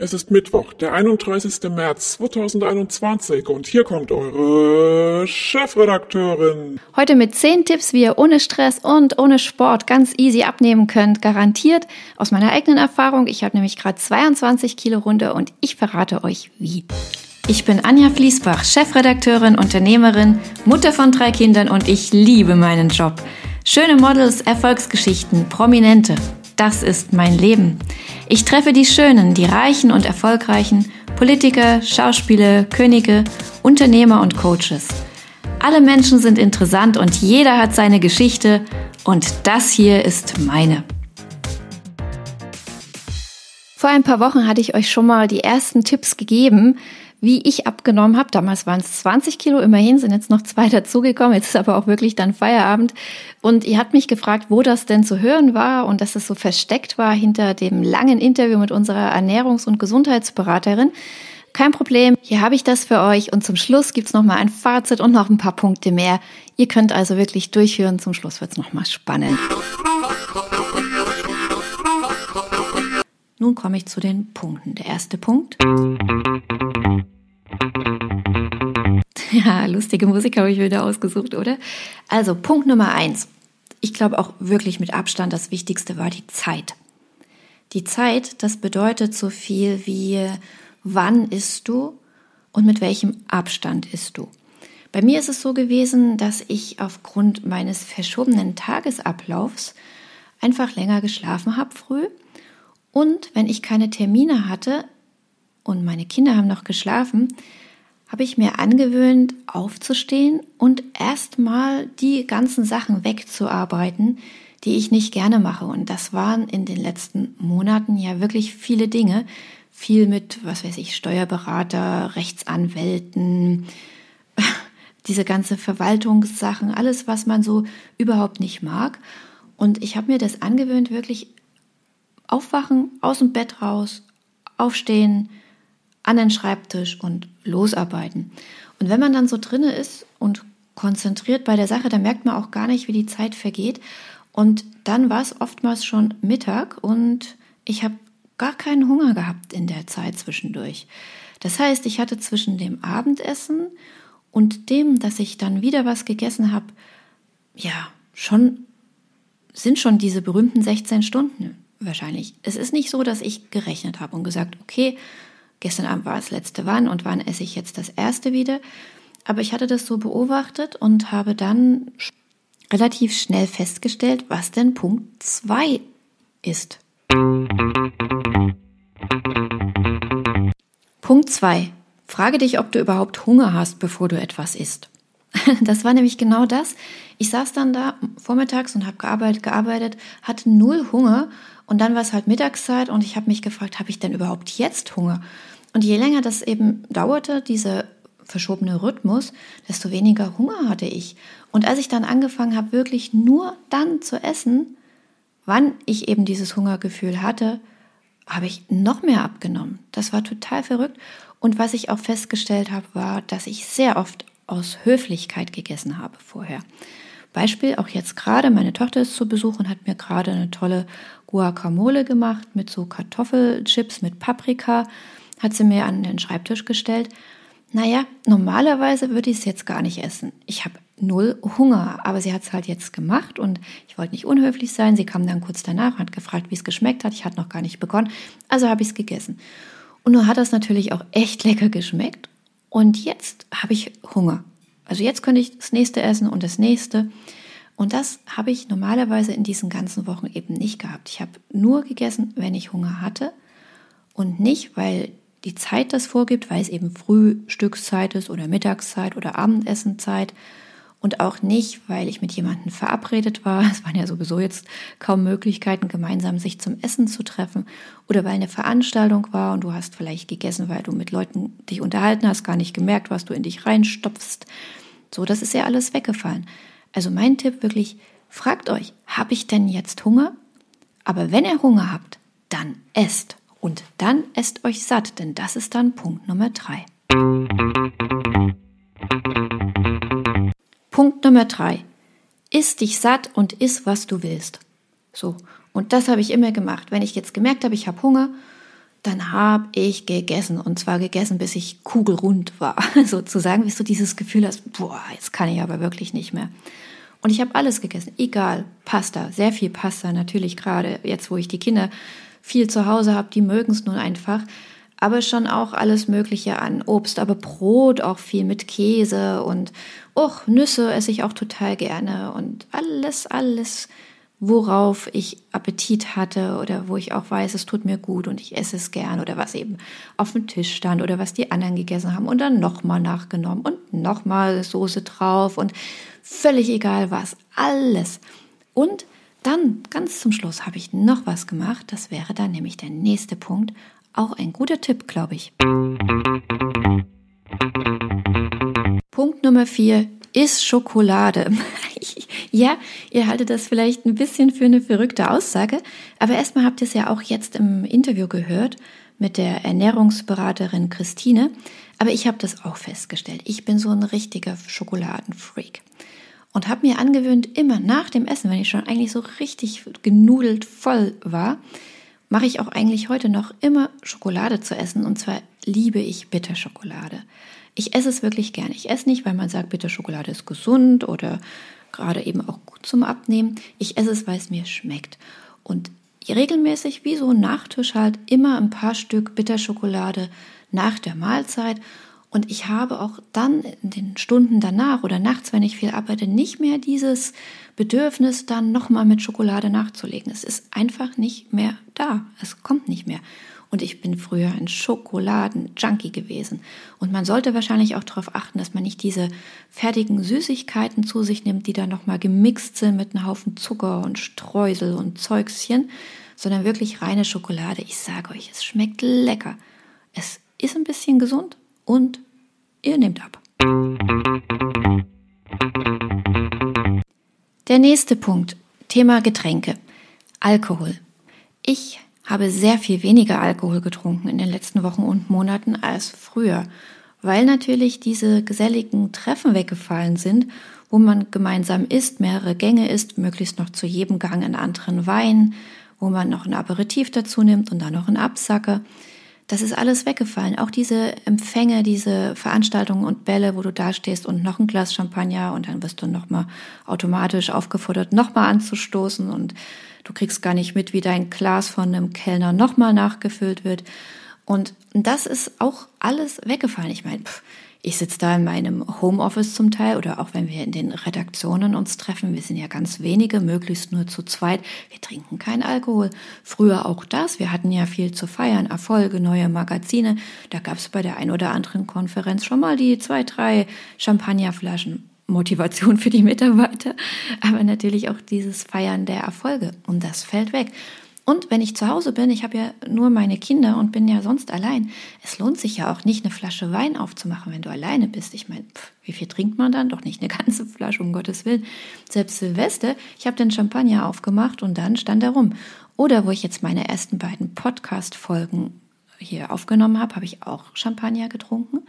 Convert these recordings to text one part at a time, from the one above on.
Es ist Mittwoch, der 31. März 2021 und hier kommt eure Chefredakteurin. Heute mit 10 Tipps, wie ihr ohne Stress und ohne Sport ganz easy abnehmen könnt. Garantiert aus meiner eigenen Erfahrung. Ich habe nämlich gerade 22 Kilo runter und ich verrate euch wie. Ich bin Anja Fließbach, Chefredakteurin, Unternehmerin, Mutter von drei Kindern und ich liebe meinen Job. Schöne Models, Erfolgsgeschichten, Prominente. Das ist mein Leben. Ich treffe die Schönen, die Reichen und Erfolgreichen, Politiker, Schauspieler, Könige, Unternehmer und Coaches. Alle Menschen sind interessant und jeder hat seine Geschichte und das hier ist meine. Vor ein paar Wochen hatte ich euch schon mal die ersten Tipps gegeben, wie ich abgenommen habe. Damals waren es 20 Kilo, immerhin sind jetzt noch zwei dazugekommen. Jetzt ist aber auch wirklich dann Feierabend. Und ihr habt mich gefragt, wo das denn zu hören war und dass es so versteckt war hinter dem langen Interview mit unserer Ernährungs- und Gesundheitsberaterin. Kein Problem, hier habe ich das für euch und zum Schluss gibt's noch mal ein Fazit und noch ein paar Punkte mehr. Ihr könnt also wirklich durchhören, zum Schluss wird's noch mal spannend. Nun komme ich zu den Punkten. Der erste Punkt. Ja, lustige Musik habe ich wieder ausgesucht, oder? Also Punkt Nummer eins. Ich glaube auch wirklich mit Abstand das Wichtigste war die Zeit. Die Zeit, das bedeutet so viel wie wann isst du und mit welchem Abstand isst du. Bei mir ist es so gewesen, dass ich aufgrund meines verschobenen Tagesablaufs einfach länger geschlafen habe früh und wenn ich keine Termine hatte und meine Kinder haben noch geschlafen, habe ich mir angewöhnt, aufzustehen und erstmal die ganzen Sachen wegzuarbeiten, die ich nicht gerne mache. Und das waren in den letzten Monaten ja wirklich viele Dinge. Viel mit, was weiß ich, Steuerberater, Rechtsanwälten, diese ganze Verwaltungssachen, alles, was man so überhaupt nicht mag. Und ich habe mir das angewöhnt, wirklich aufwachen, aus dem Bett raus, aufstehen, an den Schreibtisch und losarbeiten. Und wenn man dann so drinne ist und konzentriert bei der Sache, dann merkt man auch gar nicht, wie die Zeit vergeht. Und dann war es oftmals schon Mittag und ich habe gar keinen Hunger gehabt in der Zeit zwischendurch. Das heißt, ich hatte zwischen dem Abendessen und dem, dass ich dann wieder was gegessen habe, ja, schon sind schon diese berühmten 16 Stunden wahrscheinlich. Es ist nicht so, dass ich gerechnet habe und gesagt, okay, Gestern Abend war das letzte wann und wann esse ich jetzt das erste wieder. Aber ich hatte das so beobachtet und habe dann relativ schnell festgestellt, was denn Punkt 2 ist. Punkt 2. Frage dich, ob du überhaupt Hunger hast, bevor du etwas isst. Das war nämlich genau das. Ich saß dann da vormittags und habe gearbeitet, gearbeitet, hatte null Hunger und dann war es halt Mittagszeit und ich habe mich gefragt, habe ich denn überhaupt jetzt Hunger? Und je länger das eben dauerte, dieser verschobene Rhythmus, desto weniger Hunger hatte ich. Und als ich dann angefangen habe, wirklich nur dann zu essen, wann ich eben dieses Hungergefühl hatte, habe ich noch mehr abgenommen. Das war total verrückt. Und was ich auch festgestellt habe, war, dass ich sehr oft aus Höflichkeit gegessen habe vorher. Beispiel, auch jetzt gerade, meine Tochter ist zu Besuch und hat mir gerade eine tolle Guacamole gemacht mit so Kartoffelchips mit Paprika hat sie mir an den Schreibtisch gestellt. Naja, normalerweise würde ich es jetzt gar nicht essen. Ich habe null Hunger, aber sie hat es halt jetzt gemacht und ich wollte nicht unhöflich sein. Sie kam dann kurz danach und hat gefragt, wie es geschmeckt hat. Ich hatte noch gar nicht begonnen, also habe ich es gegessen. Und nun hat das natürlich auch echt lecker geschmeckt. Und jetzt habe ich Hunger. Also jetzt könnte ich das nächste essen und das nächste. Und das habe ich normalerweise in diesen ganzen Wochen eben nicht gehabt. Ich habe nur gegessen, wenn ich Hunger hatte und nicht, weil die Zeit das vorgibt, weil es eben Frühstückszeit ist oder Mittagszeit oder Abendessenzeit und auch nicht, weil ich mit jemandem verabredet war. Es waren ja sowieso jetzt kaum Möglichkeiten, gemeinsam sich zum Essen zu treffen oder weil eine Veranstaltung war und du hast vielleicht gegessen, weil du mit Leuten dich unterhalten hast, gar nicht gemerkt, was du in dich reinstopfst. So, das ist ja alles weggefallen. Also mein Tipp wirklich, fragt euch, habe ich denn jetzt Hunger? Aber wenn ihr Hunger habt, dann esst. Und dann esst euch satt, denn das ist dann Punkt Nummer drei. Punkt Nummer drei. Iss dich satt und iss, was du willst. So. Und das habe ich immer gemacht. Wenn ich jetzt gemerkt habe, ich habe Hunger, dann habe ich gegessen. Und zwar gegessen, bis ich kugelrund war, sozusagen, bis du dieses Gefühl hast, boah, jetzt kann ich aber wirklich nicht mehr. Und ich habe alles gegessen, egal, Pasta, sehr viel Pasta, natürlich gerade jetzt, wo ich die Kinder viel zu Hause habe, die mögen es nun einfach, aber schon auch alles Mögliche an Obst, aber Brot auch viel mit Käse und och, Nüsse esse ich auch total gerne. Und alles, alles worauf ich Appetit hatte oder wo ich auch weiß, es tut mir gut und ich esse es gern oder was eben auf dem Tisch stand oder was die anderen gegessen haben und dann nochmal nachgenommen und nochmal Soße drauf und völlig egal was, alles. Und dann ganz zum Schluss habe ich noch was gemacht, das wäre dann nämlich der nächste Punkt, auch ein guter Tipp, glaube ich. Punkt Nummer vier ist Schokolade. ja, ihr haltet das vielleicht ein bisschen für eine verrückte Aussage, aber erstmal habt ihr es ja auch jetzt im Interview gehört mit der Ernährungsberaterin Christine. Aber ich habe das auch festgestellt. Ich bin so ein richtiger Schokoladenfreak und habe mir angewöhnt, immer nach dem Essen, wenn ich schon eigentlich so richtig genudelt voll war, mache ich auch eigentlich heute noch immer Schokolade zu essen. Und zwar liebe ich Bitterschokolade. Ich esse es wirklich gerne. Ich esse nicht, weil man sagt, Bitterschokolade ist gesund oder gerade eben auch gut zum Abnehmen. Ich esse es, weil es mir schmeckt. Und regelmäßig, wie so ein Nachtisch halt, immer ein paar Stück Bitterschokolade nach der Mahlzeit. Und ich habe auch dann in den Stunden danach oder nachts, wenn ich viel arbeite, nicht mehr dieses Bedürfnis, dann nochmal mit Schokolade nachzulegen. Es ist einfach nicht mehr da. Es kommt nicht mehr. Und ich bin früher ein Schokoladen-Junkie gewesen. Und man sollte wahrscheinlich auch darauf achten, dass man nicht diese fertigen Süßigkeiten zu sich nimmt, die dann nochmal gemixt sind mit einem Haufen Zucker und Streusel und Zeugschen, sondern wirklich reine Schokolade. Ich sage euch, es schmeckt lecker. Es ist ein bisschen gesund und ihr nehmt ab. Der nächste Punkt, Thema Getränke. Alkohol. Ich habe sehr viel weniger Alkohol getrunken in den letzten Wochen und Monaten als früher, weil natürlich diese geselligen Treffen weggefallen sind, wo man gemeinsam isst, mehrere Gänge isst, möglichst noch zu jedem Gang einen anderen Wein, wo man noch ein Aperitif dazu nimmt und dann noch einen Absacker. Das ist alles weggefallen. Auch diese Empfänge, diese Veranstaltungen und Bälle, wo du da stehst und noch ein Glas Champagner und dann wirst du nochmal automatisch aufgefordert, nochmal anzustoßen und Du kriegst gar nicht mit, wie dein Glas von einem Kellner nochmal nachgefüllt wird. Und das ist auch alles weggefallen. Ich meine, ich sitze da in meinem Homeoffice zum Teil oder auch wenn wir in den Redaktionen uns treffen, wir sind ja ganz wenige, möglichst nur zu zweit. Wir trinken keinen Alkohol. Früher auch das. Wir hatten ja viel zu feiern, Erfolge, neue Magazine. Da gab es bei der ein oder anderen Konferenz schon mal die zwei, drei Champagnerflaschen. Motivation für die Mitarbeiter, aber natürlich auch dieses Feiern der Erfolge. Und das fällt weg. Und wenn ich zu Hause bin, ich habe ja nur meine Kinder und bin ja sonst allein, es lohnt sich ja auch nicht, eine Flasche Wein aufzumachen, wenn du alleine bist. Ich meine, wie viel trinkt man dann? Doch nicht eine ganze Flasche, um Gottes Willen. Selbst Silvester, ich habe den Champagner aufgemacht und dann stand er rum. Oder wo ich jetzt meine ersten beiden Podcast-Folgen hier aufgenommen habe, habe ich auch Champagner getrunken.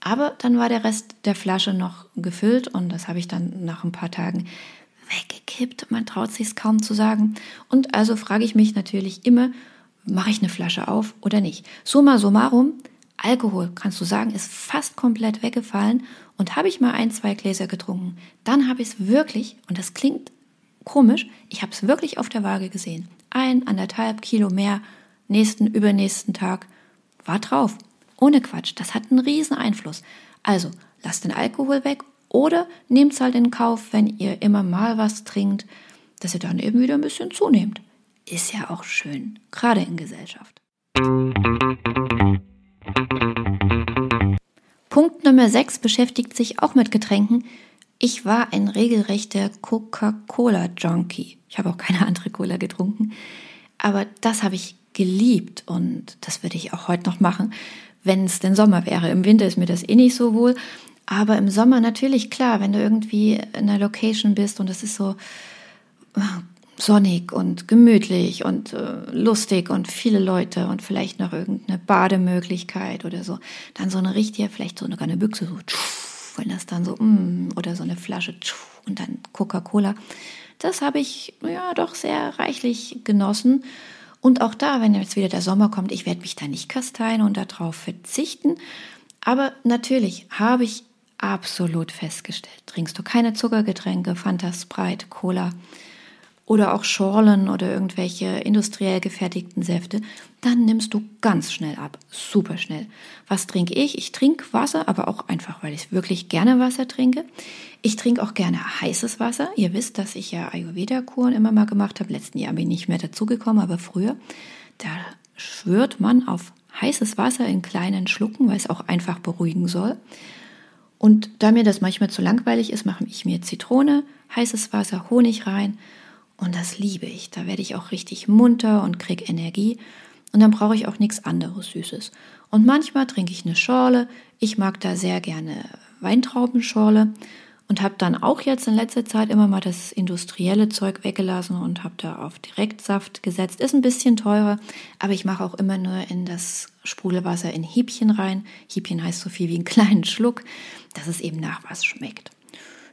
Aber dann war der Rest der Flasche noch gefüllt und das habe ich dann nach ein paar Tagen weggekippt. Man traut sich es kaum zu sagen. Und also frage ich mich natürlich immer, mache ich eine Flasche auf oder nicht? Summa summarum, Alkohol, kannst du sagen, ist fast komplett weggefallen. Und habe ich mal ein, zwei Gläser getrunken, dann habe ich es wirklich, und das klingt komisch, ich habe es wirklich auf der Waage gesehen. Ein, anderthalb Kilo mehr, nächsten, übernächsten Tag, war drauf. Ohne Quatsch, das hat einen riesen Einfluss. Also, lasst den Alkohol weg oder nehmt es halt in Kauf, wenn ihr immer mal was trinkt, dass ihr dann eben wieder ein bisschen zunehmt. Ist ja auch schön, gerade in Gesellschaft. Punkt Nummer 6 beschäftigt sich auch mit Getränken. Ich war ein regelrechter Coca-Cola-Junkie. Ich habe auch keine andere Cola getrunken. Aber das habe ich geliebt und das würde ich auch heute noch machen, wenn es denn Sommer wäre. Im Winter ist mir das eh nicht so wohl. Aber im Sommer natürlich klar, wenn du irgendwie in einer Location bist und es ist so äh, sonnig und gemütlich und äh, lustig und viele Leute und vielleicht noch irgendeine Bademöglichkeit oder so, dann so eine richtige, vielleicht so eine, eine Büchse so, wenn das dann so, mm, oder so eine Flasche und dann Coca-Cola. Das habe ich ja doch sehr reichlich genossen Und auch da, wenn jetzt wieder der Sommer kommt, ich werde mich da nicht kasteien und darauf verzichten. Aber natürlich habe ich absolut festgestellt, trinkst du keine Zuckergetränke, Fanta, Sprite, Cola, oder auch Schorlen oder irgendwelche industriell gefertigten Säfte, dann nimmst du ganz schnell ab. Super schnell. Was trinke ich? Ich trinke Wasser, aber auch einfach, weil ich wirklich gerne Wasser trinke. Ich trinke auch gerne heißes Wasser. Ihr wisst, dass ich ja Ayurveda-Kuren immer mal gemacht habe. Letzten Jahr bin ich nicht mehr dazugekommen, aber früher. Da schwört man auf heißes Wasser in kleinen Schlucken, weil es auch einfach beruhigen soll. Und da mir das manchmal zu langweilig ist, mache ich mir Zitrone, heißes Wasser, Honig rein und das liebe ich. Da werde ich auch richtig munter und kriege Energie. Und dann brauche ich auch nichts anderes Süßes. Und manchmal trinke ich eine Schorle. Ich mag da sehr gerne Weintraubenschorle und habe dann auch jetzt in letzter Zeit immer mal das industrielle Zeug weggelassen und habe da auf Direktsaft gesetzt. Ist ein bisschen teurer, aber ich mache auch immer nur in das Sprudelwasser in Hiebchen rein. Hiebchen heißt so viel wie einen kleinen Schluck, dass es eben nach was schmeckt.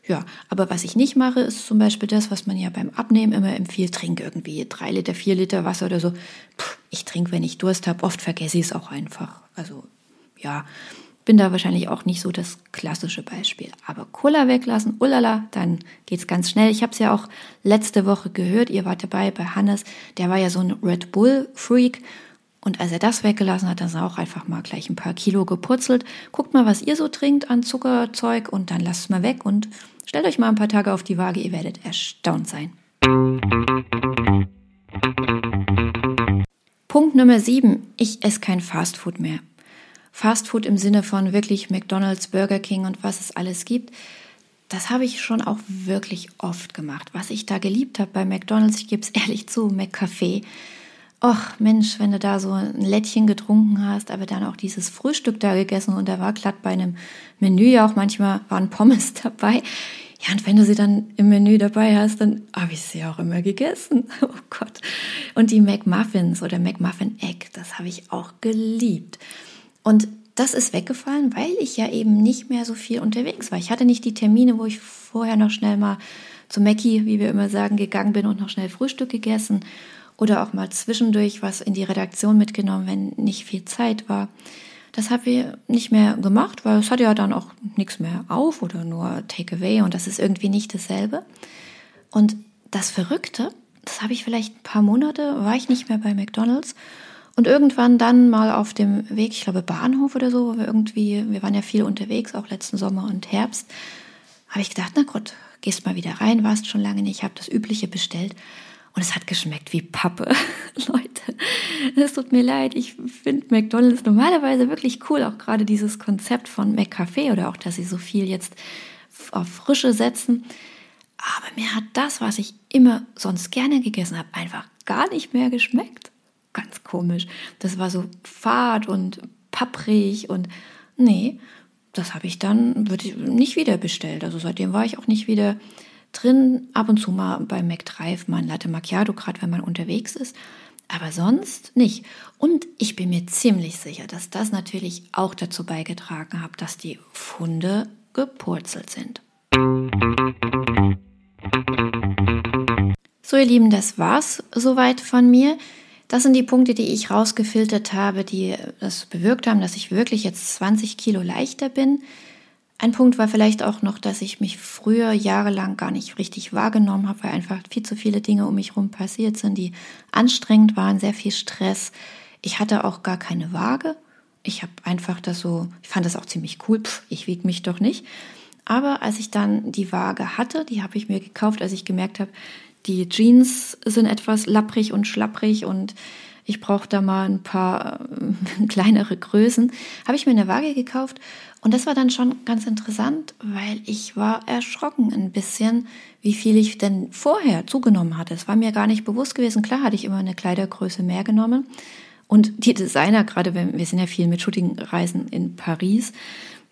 Ja, aber was ich nicht mache, ist zum Beispiel das, was man ja beim Abnehmen immer empfiehlt, trink irgendwie drei Liter, vier Liter Wasser oder so. Puh, ich trinke, wenn ich Durst habe. Oft vergesse ich es auch einfach. Also ja, bin da wahrscheinlich auch nicht so das klassische Beispiel. Aber Cola weglassen, ulala, dann geht's ganz schnell. Ich habe es ja auch letzte Woche gehört, ihr wart dabei bei Hannes, der war ja so ein Red Bull-Freak. Und als er das weggelassen hat, dann ist er auch einfach mal gleich ein paar Kilo gepurzelt. Guckt mal, was ihr so trinkt an Zuckerzeug und dann lasst es mal weg und Stellt euch mal ein paar Tage auf die Waage, ihr werdet erstaunt sein. Punkt Nummer 7. Ich esse kein Fastfood mehr. Fastfood im Sinne von wirklich McDonald's, Burger King und was es alles gibt. Das habe ich schon auch wirklich oft gemacht. Was ich da geliebt habe bei McDonald's, ich gebe es ehrlich zu, McCafé. Och Mensch, wenn du da so ein Lättchen getrunken hast, aber dann auch dieses Frühstück da gegessen und da war glatt bei einem Menü ja auch manchmal waren Pommes dabei. Ja, und wenn du sie dann im Menü dabei hast, dann habe ich sie auch immer gegessen. Oh Gott. Und die McMuffins oder McMuffin Egg, das habe ich auch geliebt. Und das ist weggefallen, weil ich ja eben nicht mehr so viel unterwegs war. Ich hatte nicht die Termine, wo ich vorher noch schnell mal zu Mackie, wie wir immer sagen, gegangen bin und noch schnell Frühstück gegessen oder auch mal zwischendurch was in die Redaktion mitgenommen, wenn nicht viel Zeit war. Das haben wir nicht mehr gemacht, weil es hat ja dann auch nichts mehr auf oder nur Takeaway und das ist irgendwie nicht dasselbe. Und das Verrückte, das habe ich vielleicht ein paar Monate, war ich nicht mehr bei McDonald's und irgendwann dann mal auf dem Weg, ich glaube Bahnhof oder so, wo wir irgendwie, wir waren ja viel unterwegs, auch letzten Sommer und Herbst, habe ich gedacht, na gut, gehst mal wieder rein, warst schon lange nicht, habe das Übliche bestellt und es hat geschmeckt wie Pappe. Leute, es tut mir leid. Ich finde McDonald's normalerweise wirklich cool. Auch gerade dieses Konzept von McCafé oder auch, dass sie so viel jetzt auf Frische setzen. Aber mir hat das, was ich immer sonst gerne gegessen habe, einfach gar nicht mehr geschmeckt. Ganz komisch. Das war so fad und papprig und nee, das habe ich dann nicht wieder bestellt. Also seitdem war ich auch nicht wieder drin, ab und zu mal bei McDrive mal ein Latte Macchiato, gerade wenn man unterwegs ist. Aber sonst nicht. Und ich bin mir ziemlich sicher, dass das natürlich auch dazu beigetragen hat, dass die Funde gepurzelt sind. So, ihr Lieben, das war's soweit von mir. Das sind die Punkte, die ich rausgefiltert habe, die das bewirkt haben, dass ich wirklich jetzt 20 Kilo leichter bin. Ein Punkt war vielleicht auch noch, dass ich mich früher jahrelang gar nicht richtig wahrgenommen habe, weil einfach viel zu viele Dinge um mich herum passiert sind, die anstrengend waren, sehr viel Stress. Ich hatte auch gar keine Waage. Ich habe einfach das so, ich fand das auch ziemlich cool, Pff, ich wiege mich doch nicht. Aber als ich dann die Waage hatte, die habe ich mir gekauft, als ich gemerkt habe, die Jeans sind etwas lapprig und schlapprig und ich brauche da mal ein paar äh, kleinere Größen, habe ich mir eine Waage gekauft und das war dann schon ganz interessant, weil ich war erschrocken ein bisschen, wie viel ich denn vorher zugenommen hatte. Es war mir gar nicht bewusst gewesen. Klar hatte ich immer eine Kleidergröße mehr genommen. Und die Designer, gerade wenn wir sind ja viel mit Shootingreisen in Paris,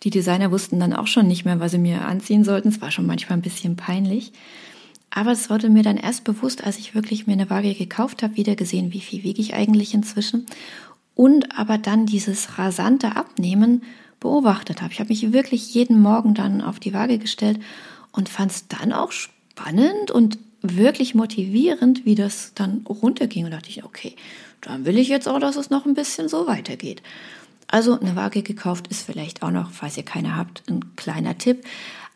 die Designer wussten dann auch schon nicht mehr, was sie mir anziehen sollten. Es war schon manchmal ein bisschen peinlich. Aber es wurde mir dann erst bewusst, als ich wirklich mir eine Waage gekauft habe, wieder gesehen, wie viel wiege ich eigentlich inzwischen. Und aber dann dieses rasante Abnehmen beobachtet habe. Ich habe mich wirklich jeden Morgen dann auf die Waage gestellt und fand es dann auch spannend und wirklich motivierend, wie das dann runterging. Und dachte ich, okay, dann will ich jetzt auch, dass es noch ein bisschen so weitergeht. Also eine Waage gekauft ist vielleicht auch noch, falls ihr keine habt, ein kleiner Tipp.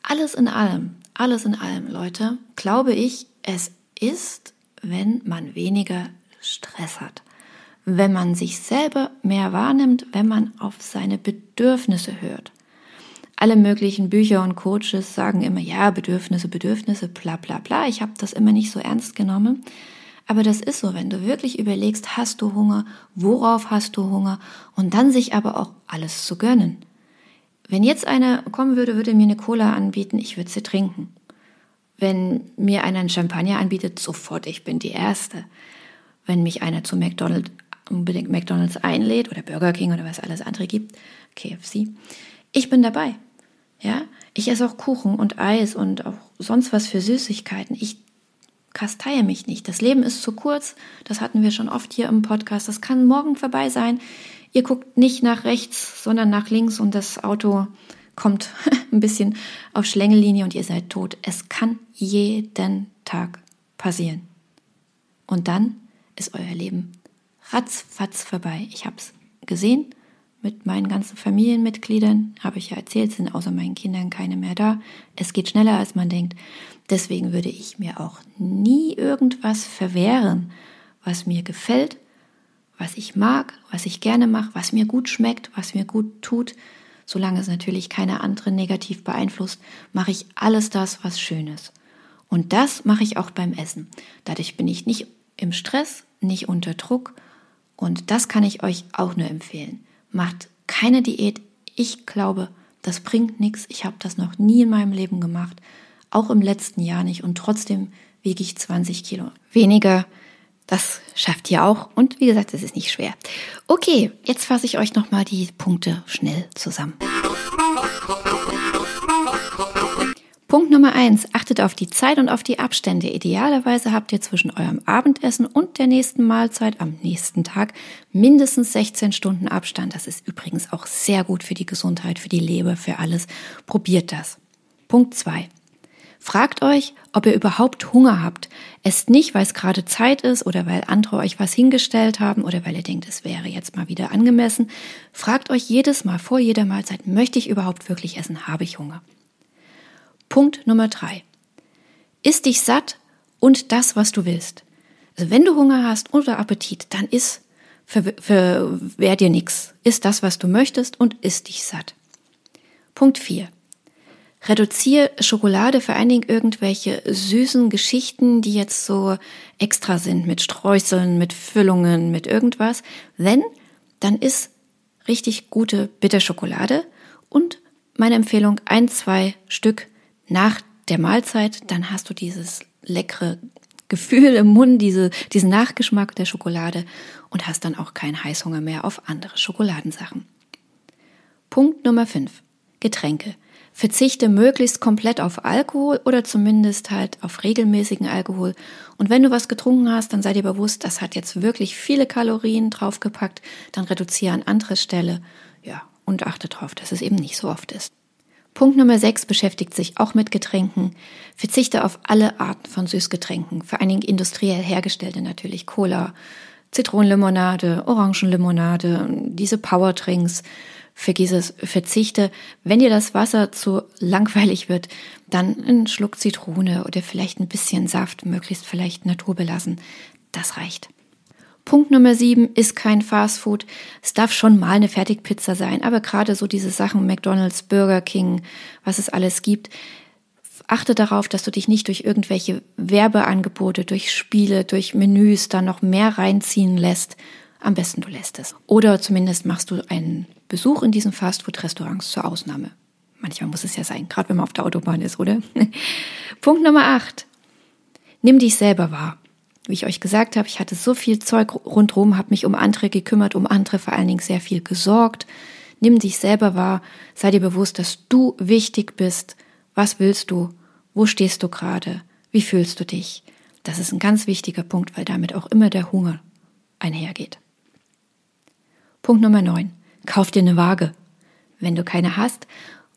Alles in allem, alles in allem, Leute, glaube ich, es ist, wenn man weniger Stress hat. Wenn man sich selber mehr wahrnimmt, wenn man auf seine Bedürfnisse hört. Alle möglichen Bücher und Coaches sagen immer, ja, Bedürfnisse, Bedürfnisse, bla bla bla. Ich habe das immer nicht so ernst genommen. Aber das ist so, wenn du wirklich überlegst, hast du Hunger, worauf hast du Hunger und dann sich aber auch alles zu gönnen. Wenn jetzt einer kommen würde, würde mir eine Cola anbieten, ich würde sie trinken. Wenn mir einer einen Champagner anbietet, sofort, ich bin die Erste. Wenn mich einer zu McDonald's, unbedingt McDonald's einlädt oder Burger King oder was alles andere gibt, KFC, ich bin dabei. Ja, ich esse auch Kuchen und Eis und auch sonst was für Süßigkeiten. Ich kasteie mich nicht. Das Leben ist zu kurz. Das hatten wir schon oft hier im Podcast. Das kann morgen vorbei sein. Ihr guckt nicht nach rechts, sondern nach links und das Auto kommt ein bisschen auf Schlängellinie und ihr seid tot. Es kann jeden Tag passieren. Und dann ist euer Leben ratzfatz vorbei. Ich habe es gesehen mit meinen ganzen Familienmitgliedern, habe ich ja erzählt, sind außer meinen Kindern keine mehr da. Es geht schneller, als man denkt. Deswegen würde ich mir auch nie irgendwas verwehren, was mir gefällt, was ich mag, was ich gerne mache, was mir gut schmeckt, was mir gut tut. Solange es natürlich keine anderen negativ beeinflusst, mache ich alles das, was schön ist. Und das mache ich auch beim Essen. Dadurch bin ich nicht im Stress, nicht unter Druck. Und das kann ich euch auch nur empfehlen. Macht keine Diät. Ich glaube, das bringt nichts. Ich habe das noch nie in meinem Leben gemacht auch im letzten Jahr nicht und trotzdem wiege ich 20 Kilo weniger. Das schafft ihr auch und wie gesagt, es ist nicht schwer. Okay, jetzt fasse ich euch nochmal die Punkte schnell zusammen. Punkt Nummer eins: Achtet auf die Zeit und auf die Abstände. Idealerweise habt ihr zwischen eurem Abendessen und der nächsten Mahlzeit am nächsten Tag mindestens 16 Stunden Abstand. Das ist übrigens auch sehr gut für die Gesundheit, für die Leber, für alles. Probiert das. Punkt zwei: Fragt euch, ob ihr überhaupt Hunger habt. Esst nicht, weil es gerade Zeit ist oder weil andere euch was hingestellt haben oder weil ihr denkt, es wäre jetzt mal wieder angemessen. Fragt euch jedes Mal vor jeder Mahlzeit, möchte ich überhaupt wirklich essen? Habe ich Hunger? Punkt Nummer drei. Iss dich satt und das, was du willst. Also wenn du Hunger hast oder Appetit, dann iss, verwehr dir nichts. Iss das, was du möchtest und iss dich satt. Punkt vier. Reduziere Schokolade vor allen Dingen irgendwelche süßen Geschichten, die jetzt so extra sind, mit Streuseln, mit Füllungen, mit irgendwas. Wenn, dann ist richtig gute Bitterschokolade und meine Empfehlung ein, zwei Stück nach der Mahlzeit, dann hast du dieses leckere Gefühl im Mund, diese, diesen Nachgeschmack der Schokolade und hast dann auch keinen Heißhunger mehr auf andere Schokoladensachen. Punkt Nummer 5. Getränke verzichte möglichst komplett auf Alkohol oder zumindest halt auf regelmäßigen Alkohol. Und wenn du was getrunken hast, dann sei dir bewusst, das hat jetzt wirklich viele Kalorien draufgepackt, dann reduziere an andere Stelle. Ja, und achte darauf, dass es eben nicht so oft ist. Punkt Nummer 6 beschäftigt sich auch mit Getränken. Verzichte auf alle Arten von Süßgetränken, vor allen Dingen industriell hergestellte natürlich, Cola, Zitronenlimonade, Orangenlimonade, diese Powerdrinks vergiss es, verzichte. Wenn dir das Wasser zu langweilig wird, dann einen Schluck Zitrone oder vielleicht ein bisschen Saft, möglichst vielleicht naturbelassen. Das reicht. Punkt Nummer sieben ist kein Fastfood. Es darf schon mal eine Fertigpizza sein, aber gerade so diese Sachen, McDonald's, Burger King, was es alles gibt, achte darauf, dass du dich nicht durch irgendwelche Werbeangebote, durch Spiele, durch Menüs da noch mehr reinziehen lässt. Am besten du lässt es. Oder zumindest machst du einen Besuch in diesen Fastfood-Restaurants zur Ausnahme. Manchmal muss es ja sein, gerade wenn man auf der Autobahn ist, oder? Punkt Nummer 8. Nimm dich selber wahr. Wie ich euch gesagt habe, ich hatte so viel Zeug rundherum, habe mich um andere gekümmert, um andere vor allen Dingen sehr viel gesorgt. Nimm dich selber wahr, sei dir bewusst, dass du wichtig bist. Was willst du? Wo stehst du gerade? Wie fühlst du dich? Das ist ein ganz wichtiger Punkt, weil damit auch immer der Hunger einhergeht. Punkt Nummer 9 kauf dir eine Waage, wenn du keine hast.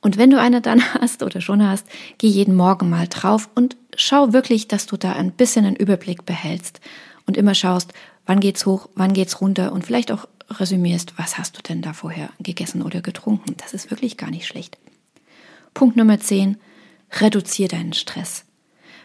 Und wenn du eine dann hast oder schon hast, geh jeden Morgen mal drauf und schau wirklich, dass du da ein bisschen einen Überblick behältst und immer schaust, wann geht's hoch, wann geht's runter und vielleicht auch resümierst, was hast du denn da vorher gegessen oder getrunken. Das ist wirklich gar nicht schlecht. Punkt Nummer 10. Reduziere deinen Stress.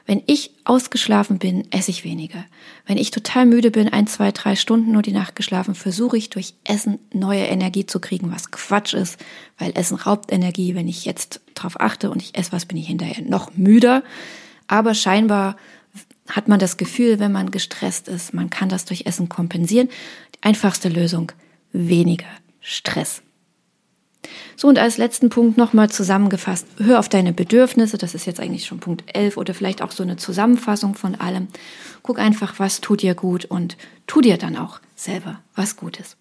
Wenn ich ausgeschlafen bin, esse ich weniger. Wenn ich total müde bin, ein, zwei, drei Stunden nur die Nacht geschlafen, versuche ich durch Essen neue Energie zu kriegen, was Quatsch ist, weil Essen raubt Energie. Wenn ich jetzt drauf achte und ich esse was, bin ich hinterher noch müder. Aber scheinbar hat man das Gefühl, wenn man gestresst ist, man kann das durch Essen kompensieren. Die einfachste Lösung, weniger Stress. So, und als letzten Punkt nochmal zusammengefasst, hör auf deine Bedürfnisse, das ist jetzt eigentlich schon Punkt 11 oder vielleicht auch so eine Zusammenfassung von allem. Guck einfach, was tut dir gut und tu dir dann auch selber was Gutes.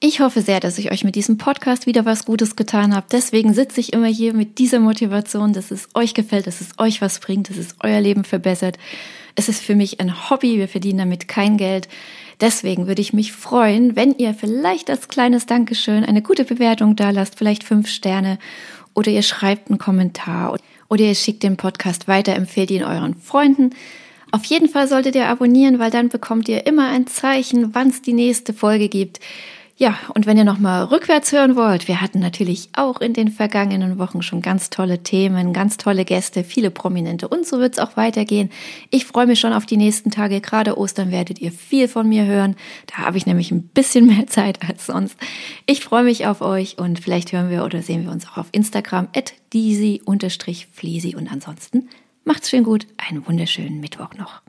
Ich hoffe sehr, dass ich euch mit diesem Podcast wieder was Gutes getan habe. Deswegen sitze ich immer hier mit dieser Motivation, dass es euch gefällt, dass es euch was bringt, dass es euer Leben verbessert. Es ist für mich ein Hobby, wir verdienen damit kein Geld. Deswegen würde ich mich freuen, wenn ihr vielleicht als kleines Dankeschön eine gute Bewertung da lasst, vielleicht fünf Sterne oder ihr schreibt einen Kommentar oder ihr schickt den Podcast weiter, empfehlt ihn euren Freunden. Auf jeden Fall solltet ihr abonnieren, weil dann bekommt ihr immer ein Zeichen, wann es die nächste Folge gibt. Ja, und wenn ihr nochmal rückwärts hören wollt, wir hatten natürlich auch in den vergangenen Wochen schon ganz tolle Themen, ganz tolle Gäste, viele Prominente und so wird es auch weitergehen. Ich freue mich schon auf die nächsten Tage. Gerade Ostern werdet ihr viel von mir hören. Da habe ich nämlich ein bisschen mehr Zeit als sonst. Ich freue mich auf euch und vielleicht hören wir oder sehen wir uns auch auf Instagram at disi-fliesi und ansonsten macht's schön gut. Einen wunderschönen Mittwoch noch.